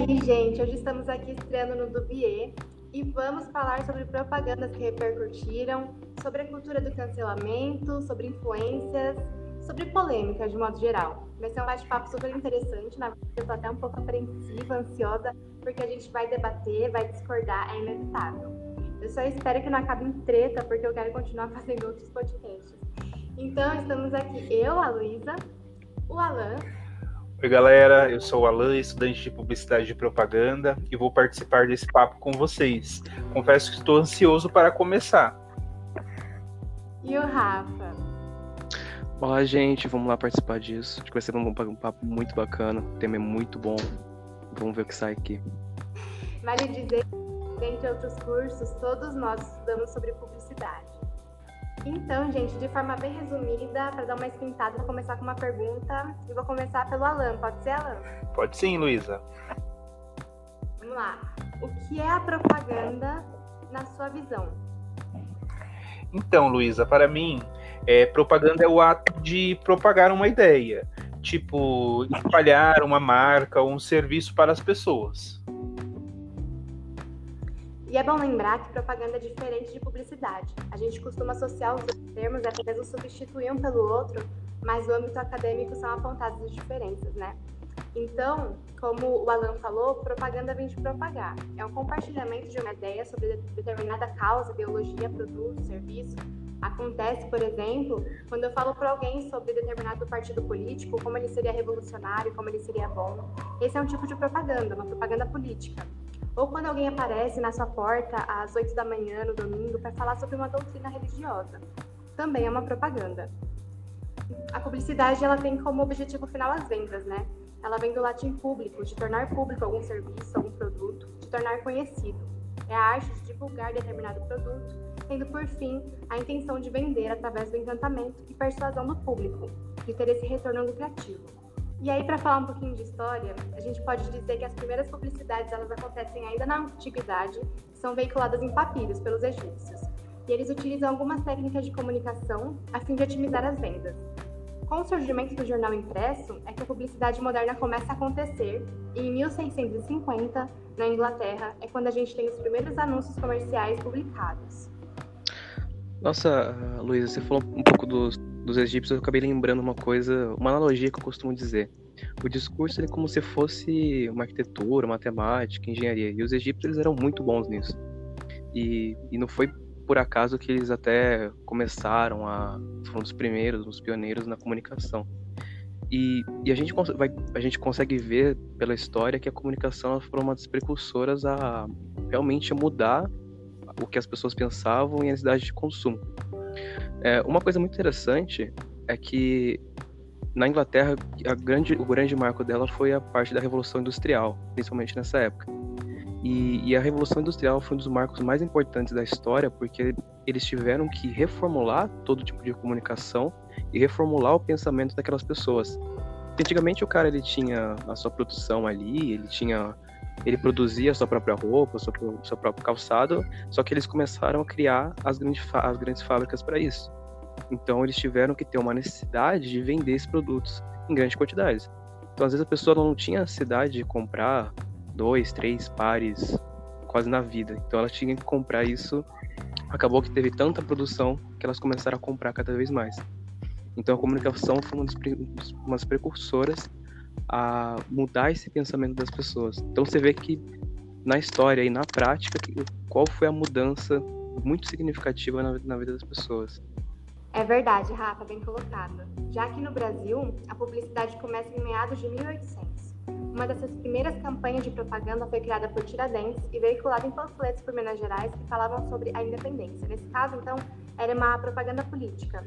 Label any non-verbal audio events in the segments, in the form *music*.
aí, gente? Hoje estamos aqui estreando no Dubier e vamos falar sobre propagandas que repercutiram, sobre a cultura do cancelamento, sobre influências, sobre polêmica de modo geral. Vai ser um bate-papo super interessante, na verdade eu estou até um pouco apreensiva, ansiosa, porque a gente vai debater, vai discordar, é inevitável. Eu só espero que não acabe em treta, porque eu quero continuar *laughs* fazendo outros podcasts. Então, estamos aqui eu, a Luísa, o Alan, Oi, galera. Eu sou o Alan, estudante de publicidade e propaganda, e vou participar desse papo com vocês. Confesso que estou ansioso para começar. E o Rafa? Olá, gente. Vamos lá participar disso. Acho que vai ser um, papo muito bacana. O tema é muito bom. Vamos ver o que sai aqui. Vale dizer que, entre outros cursos, todos nós estudamos sobre publicidade. Então, gente, de forma bem resumida, para dar uma esquentada, vou começar com uma pergunta e vou começar pelo Alan. Pode ser, Alan? Pode sim, Luísa. Vamos lá. O que é a propaganda na sua visão? Então, Luísa, para mim, é, propaganda é o ato de propagar uma ideia, tipo espalhar uma marca ou um serviço para as pessoas. E é bom lembrar que propaganda é diferente de publicidade. A gente costuma associar os dois termos e até mesmo substituir um pelo outro, mas no âmbito acadêmico são apontadas as diferenças, né? Então, como o Alan falou, propaganda vem de propagar. É um compartilhamento de uma ideia sobre determinada causa, ideologia, produto, serviço. Acontece, por exemplo, quando eu falo para alguém sobre determinado partido político, como ele seria revolucionário, como ele seria bom. Esse é um tipo de propaganda, uma propaganda política. Ou quando alguém aparece na sua porta às 8 da manhã no domingo para falar sobre uma doutrina religiosa. Também é uma propaganda. A publicidade ela tem como objetivo final as vendas, né? Ela vem do latim público, de tornar público algum serviço, algum produto, de tornar conhecido. É a arte de divulgar determinado produto, tendo por fim a intenção de vender através do encantamento e persuasão do público, de ter esse retorno lucrativo. E aí, para falar um pouquinho de história, a gente pode dizer que as primeiras publicidades elas acontecem ainda na antiguidade, são veiculadas em papiros pelos egípcios. E eles utilizam algumas técnicas de comunicação a fim de otimizar as vendas. Com o surgimento do jornal impresso, é que a publicidade moderna começa a acontecer, e em 1650, na Inglaterra, é quando a gente tem os primeiros anúncios comerciais publicados. Nossa, Luísa, você falou um pouco dos, dos egípcios, eu acabei lembrando uma coisa, uma analogia que eu costumo dizer. O discurso é como se fosse uma arquitetura, matemática, engenharia. E os egípcios eles eram muito bons nisso. E, e não foi por acaso que eles até começaram a. foram os primeiros, os pioneiros na comunicação. E, e a, gente, vai, a gente consegue ver pela história que a comunicação foi uma das precursoras a realmente mudar o que as pessoas pensavam e a necessidade de consumo. É, uma coisa muito interessante é que na Inglaterra grande, o grande marco dela foi a parte da Revolução Industrial, principalmente nessa época. E, e, a Revolução Industrial foi um dos marcos mais importantes da história, porque eles tiveram que reformular todo tipo de comunicação e reformular o pensamento daquelas pessoas. Antigamente o cara ele tinha a sua produção ali, ele tinha ele produzia sua própria roupa, seu, seu próprio calçado, só que eles começaram a criar as grandes, as grandes fábricas para isso. Então eles tiveram que ter uma necessidade de vender esses produtos em grandes quantidades. Então às vezes a pessoa não tinha necessidade de comprar dois, três pares quase na vida. Então ela tinha que comprar isso. Acabou que teve tanta produção que elas começaram a comprar cada vez mais. Então a comunicação foi uma das precursoras a mudar esse pensamento das pessoas. Então você vê que na história e na prática qual foi a mudança muito significativa na, na vida das pessoas. É verdade, Rafa, bem colocado. Já que no Brasil, a publicidade começa em meados de 1800. Uma dessas primeiras campanhas de propaganda foi criada por Tiradentes e veiculada em panfletos por Minas Gerais que falavam sobre a independência. Nesse caso, então, era uma propaganda política.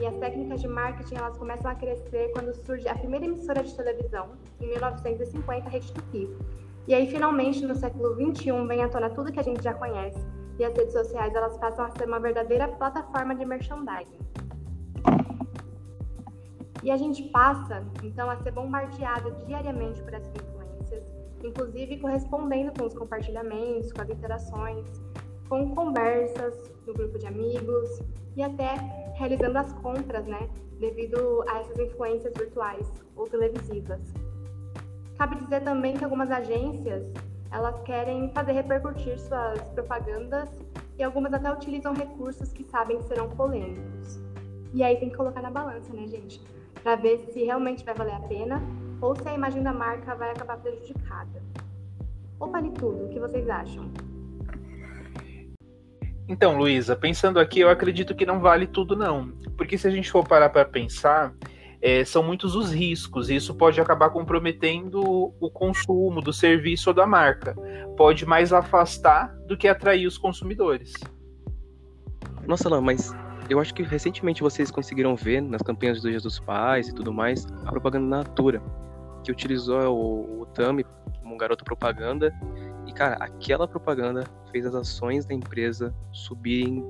E as técnicas de marketing elas começam a crescer quando surge a primeira emissora de televisão, em 1950, a Rede Tupi. E aí, finalmente, no século XXI, vem à tona tudo que a gente já conhece, e as redes sociais elas passam a ser uma verdadeira plataforma de merchandising. E a gente passa, então, a ser bombardeado diariamente por essas influências, inclusive correspondendo com os compartilhamentos, com as interações, com conversas no grupo de amigos e até realizando as compras, né, devido a essas influências virtuais ou televisivas. Cabe dizer também que algumas agências elas querem fazer repercutir suas propagandas e algumas até utilizam recursos que sabem que serão polêmicos. E aí tem que colocar na balança, né, gente? Para ver se realmente vai valer a pena ou se a imagem da marca vai acabar prejudicada. Ou vale tudo, o que vocês acham? Então, Luísa, pensando aqui, eu acredito que não vale tudo, não. Porque se a gente for parar para pensar, é, são muitos os riscos, e isso pode acabar comprometendo o consumo do serviço ou da marca. Pode mais afastar do que atrair os consumidores. Nossa, Lá, mas eu acho que recentemente vocês conseguiram ver nas campanhas do Dia dos Pais e tudo mais a propaganda Natura, que utilizou o, o Tami como um garoto propaganda. E, cara, aquela propaganda fez as ações da empresa subirem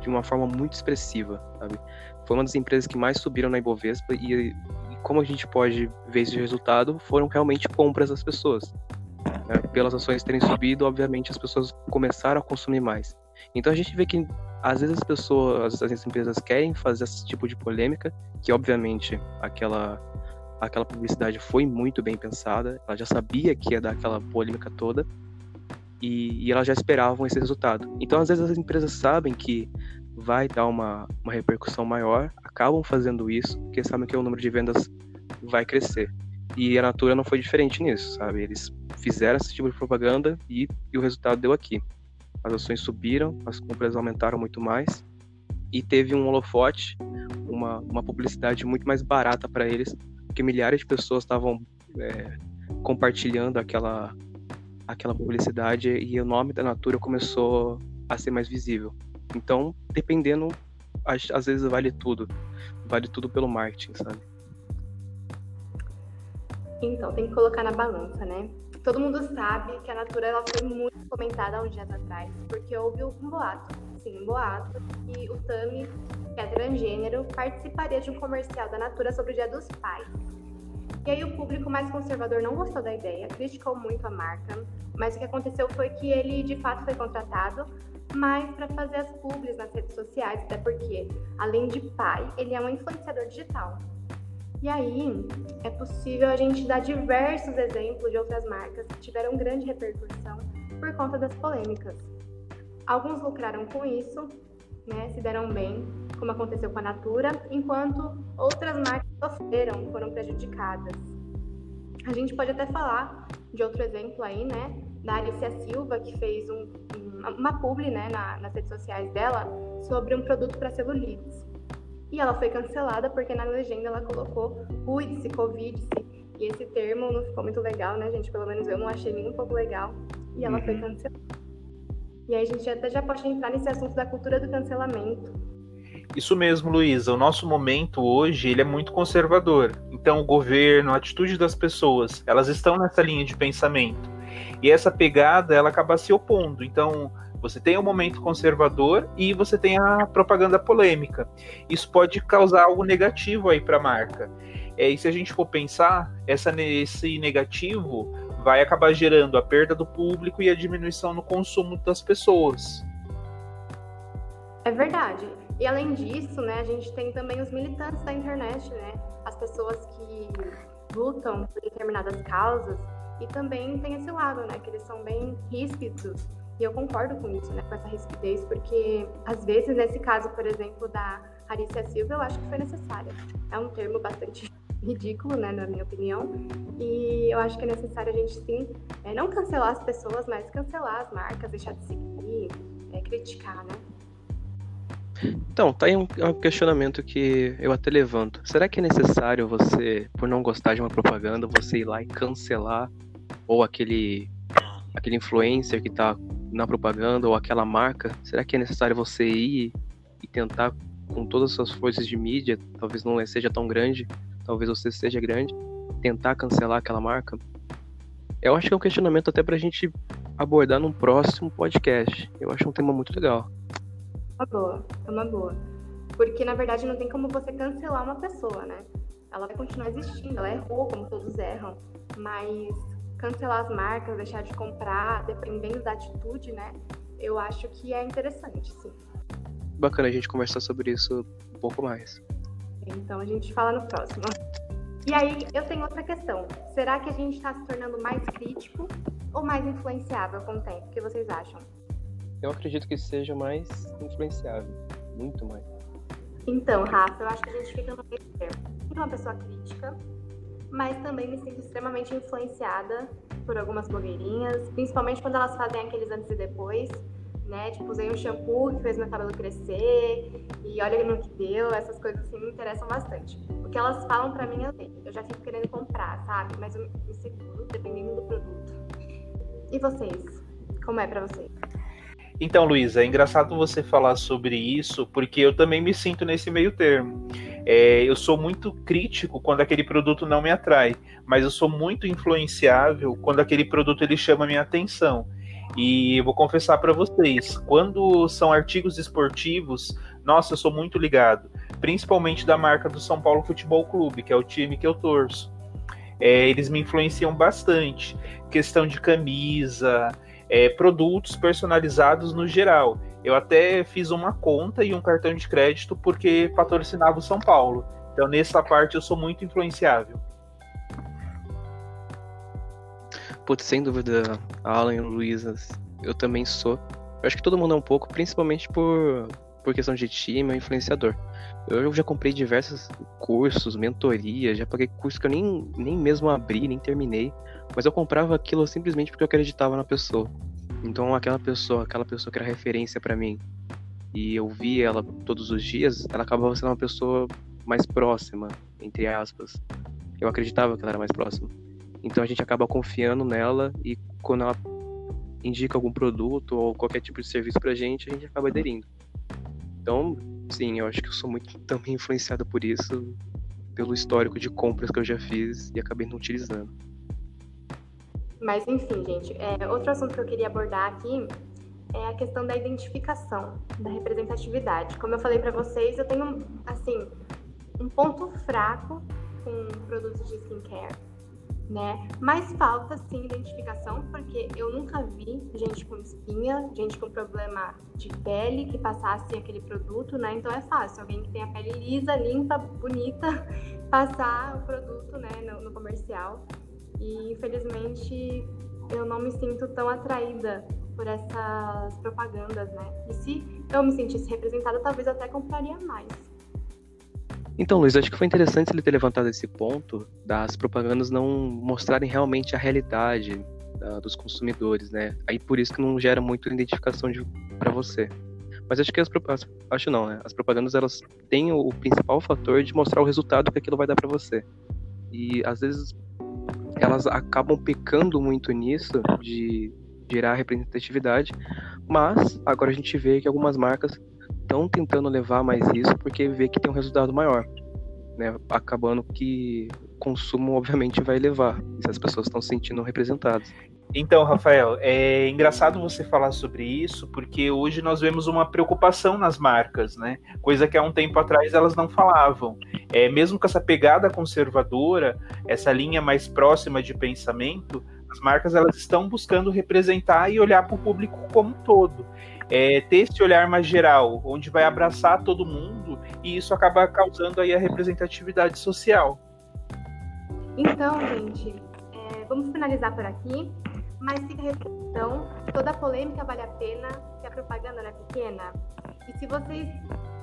de uma forma muito expressiva, sabe? foi uma das empresas que mais subiram na Ibovespa e, e como a gente pode ver esse resultado, foram realmente compras das pessoas. Né? Pelas ações terem subido, obviamente as pessoas começaram a consumir mais. Então a gente vê que às vezes as pessoas, as empresas querem fazer esse tipo de polêmica, que obviamente aquela aquela publicidade foi muito bem pensada, ela já sabia que ia dar aquela polêmica toda e, e elas já esperavam esse resultado. Então às vezes as empresas sabem que vai dar uma, uma repercussão maior, acabam fazendo isso, porque sabem que o número de vendas vai crescer. E a Natura não foi diferente nisso, sabe? Eles fizeram esse tipo de propaganda e, e o resultado deu aqui. As ações subiram, as compras aumentaram muito mais e teve um holofote, uma, uma publicidade muito mais barata para eles, porque milhares de pessoas estavam é, compartilhando aquela, aquela publicidade e o nome da Natura começou a ser mais visível. Então, dependendo, às, às vezes vale tudo. Vale tudo pelo marketing, sabe? Então, tem que colocar na balança, né? Todo mundo sabe que a Natura ela foi muito comentada há uns dias atrás, porque houve um boato, sim, um boato, que o Tami, que é transgênero, participaria de um comercial da Natura sobre o Dia dos Pais. E aí o público mais conservador não gostou da ideia, criticou muito a marca, mas o que aconteceu foi que ele de fato foi contratado mas para fazer as publis nas redes sociais, até porque, além de pai, ele é um influenciador digital. E aí, é possível a gente dar diversos exemplos de outras marcas que tiveram grande repercussão por conta das polêmicas. Alguns lucraram com isso, né, se deram bem, como aconteceu com a Natura, enquanto outras marcas sofreram, foram prejudicadas. A gente pode até falar de outro exemplo aí, né, da Alicia Silva, que fez um, uma publi né, na, nas redes sociais dela sobre um produto para celulites. E ela foi cancelada porque na legenda ela colocou cuide-se, covid-se. E esse termo não ficou muito legal, né, gente? Pelo menos eu não achei nem um pouco legal. E ela uhum. foi cancelada. E aí a gente até já pode entrar nesse assunto da cultura do cancelamento. Isso mesmo, Luísa. O nosso momento hoje ele é muito conservador. Então, o governo, a atitude das pessoas, elas estão nessa linha de pensamento. E essa pegada, ela acaba se opondo. Então, você tem o um momento conservador e você tem a propaganda polêmica. Isso pode causar algo negativo aí para a marca. É, e se a gente for pensar, essa, esse negativo vai acabar gerando a perda do público e a diminuição no consumo das pessoas. É verdade. E além disso, né, a gente tem também os militantes da internet, né? As pessoas que lutam por determinadas causas e também tem esse lado, né, que eles são bem ríspidos. E eu concordo com isso, né, com essa rispidez, porque às vezes, nesse caso, por exemplo, da Arícia Silva, eu acho que foi necessária. É um termo bastante *laughs* ridículo, né, na minha opinião. E eu acho que é necessário a gente, sim, é, não cancelar as pessoas, mas cancelar as marcas, deixar de seguir, é, criticar, né? Então, tá aí um, um, questionamento que eu até levanto. Será que é necessário você, por não gostar de uma propaganda, você ir lá e cancelar ou aquele aquele influencer que está na propaganda ou aquela marca, será que é necessário você ir e tentar com todas as suas forças de mídia, talvez não seja tão grande, talvez você seja grande, tentar cancelar aquela marca? Eu acho que é um questionamento até para a gente abordar num próximo podcast. Eu acho um tema muito legal. Uma boa, é uma boa. Porque na verdade não tem como você cancelar uma pessoa, né? Ela vai continuar existindo, ela errou, como todos erram, mas cancelar as marcas, deixar de comprar, dependendo da atitude, né? Eu acho que é interessante, sim. Bacana a gente conversar sobre isso um pouco mais. Então a gente fala no próximo. E aí eu tenho outra questão. Será que a gente está se tornando mais crítico ou mais influenciável com o tempo? O que vocês acham? Eu acredito que seja mais influenciável. Muito mais. Então, Rafa, eu acho que a gente fica no meio termo. Sou uma pessoa crítica, mas também me sinto extremamente influenciada por algumas blogueirinhas, principalmente quando elas fazem aqueles antes e depois, né? Tipo, usei um shampoo que fez meu cabelo crescer e olha no que deu, essas coisas assim me interessam bastante. O que elas falam pra mim, eu eu já fico querendo comprar, sabe? Mas eu me seguro dependendo do produto. E vocês? Como é pra vocês? Então, Luísa, é engraçado você falar sobre isso, porque eu também me sinto nesse meio termo. É, eu sou muito crítico quando aquele produto não me atrai, mas eu sou muito influenciável quando aquele produto ele chama minha atenção. E vou confessar para vocês, quando são artigos esportivos, nossa, eu sou muito ligado, principalmente da marca do São Paulo Futebol Clube, que é o time que eu torço. É, eles me influenciam bastante. Questão de camisa, é, produtos personalizados no geral. Eu até fiz uma conta e um cartão de crédito porque patrocinava o São Paulo. Então, nessa parte, eu sou muito influenciável. Putz, sem dúvida, Alan e Luísa, eu também sou. Eu acho que todo mundo é um pouco, principalmente por, por questão de time ou influenciador. Eu já comprei diversos cursos, mentorias, já paguei cursos que eu nem, nem mesmo abri, nem terminei. Mas eu comprava aquilo simplesmente porque eu acreditava na pessoa. Então aquela pessoa, aquela pessoa que era referência para mim, e eu via ela todos os dias, ela acabava sendo uma pessoa mais próxima, entre aspas. Eu acreditava que ela era mais próxima. Então a gente acaba confiando nela e quando ela indica algum produto ou qualquer tipo de serviço pra gente, a gente acaba aderindo. Então, sim, eu acho que eu sou muito também influenciado por isso, pelo histórico de compras que eu já fiz e acabei não utilizando. Mas, enfim, gente, é, outro assunto que eu queria abordar aqui é a questão da identificação, da representatividade. Como eu falei para vocês, eu tenho, assim, um ponto fraco com produtos de skincare, né? Mas falta, sim, identificação, porque eu nunca vi gente com espinha, gente com problema de pele que passasse aquele produto, né? Então é fácil, alguém que tem a pele lisa, limpa, bonita, *laughs* passar o produto, né, no, no comercial. E infelizmente eu não me sinto tão atraída por essas propagandas, né? E se eu me sentisse representada, talvez eu até compraria mais. Então, Luiz, acho que foi interessante ele ter levantado esse ponto das propagandas não mostrarem realmente a realidade uh, dos consumidores, né? Aí por isso que não gera muito identificação para você. Mas acho que as, as, acho não, né? As propagandas elas têm o, o principal fator de mostrar o resultado que aquilo vai dar para você. E às vezes elas acabam pecando muito nisso de gerar representatividade, mas agora a gente vê que algumas marcas estão tentando levar mais isso porque vê que tem um resultado maior, né? Acabando que o consumo obviamente vai levar se as pessoas estão se sentindo representadas. Então, Rafael, é engraçado você falar sobre isso, porque hoje nós vemos uma preocupação nas marcas, né? Coisa que há um tempo atrás elas não falavam. É, mesmo com essa pegada conservadora, essa linha mais próxima de pensamento, as marcas elas estão buscando representar e olhar para o público como um todo. É, ter esse olhar mais geral, onde vai abraçar todo mundo, e isso acaba causando aí a representatividade social. Então, gente, é, vamos finalizar por aqui. Mas fica a reflexão, toda polêmica vale a pena, que a propaganda não é pequena. E se vocês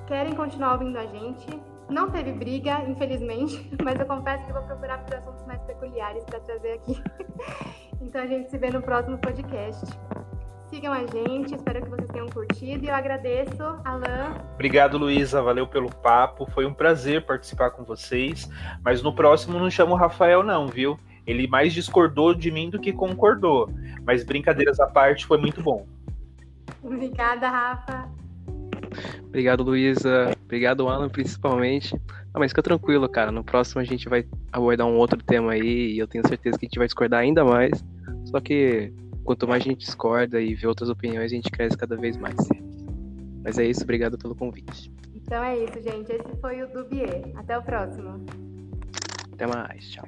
querem continuar ouvindo a gente, não teve briga, infelizmente, *laughs* mas eu confesso que vou procurar por assuntos mais peculiares para trazer aqui. *laughs* então a gente se vê no próximo podcast. Sigam a gente, espero que vocês tenham curtido e eu agradeço, Alain. Obrigado, Luísa, valeu pelo papo, foi um prazer participar com vocês, mas no próximo não chamo o Rafael não, viu? Ele mais discordou de mim do que concordou. Mas brincadeiras à parte, foi muito bom. Obrigada, Rafa. Obrigado, Luísa. Obrigado, Alan, principalmente. Ah, mas fica tranquilo, cara. No próximo a gente vai abordar um outro tema aí e eu tenho certeza que a gente vai discordar ainda mais. Só que quanto mais a gente discorda e vê outras opiniões, a gente cresce cada vez mais. Mas é isso, obrigado pelo convite. Então é isso, gente. Esse foi o Dubier. Até o próximo. Até mais, tchau.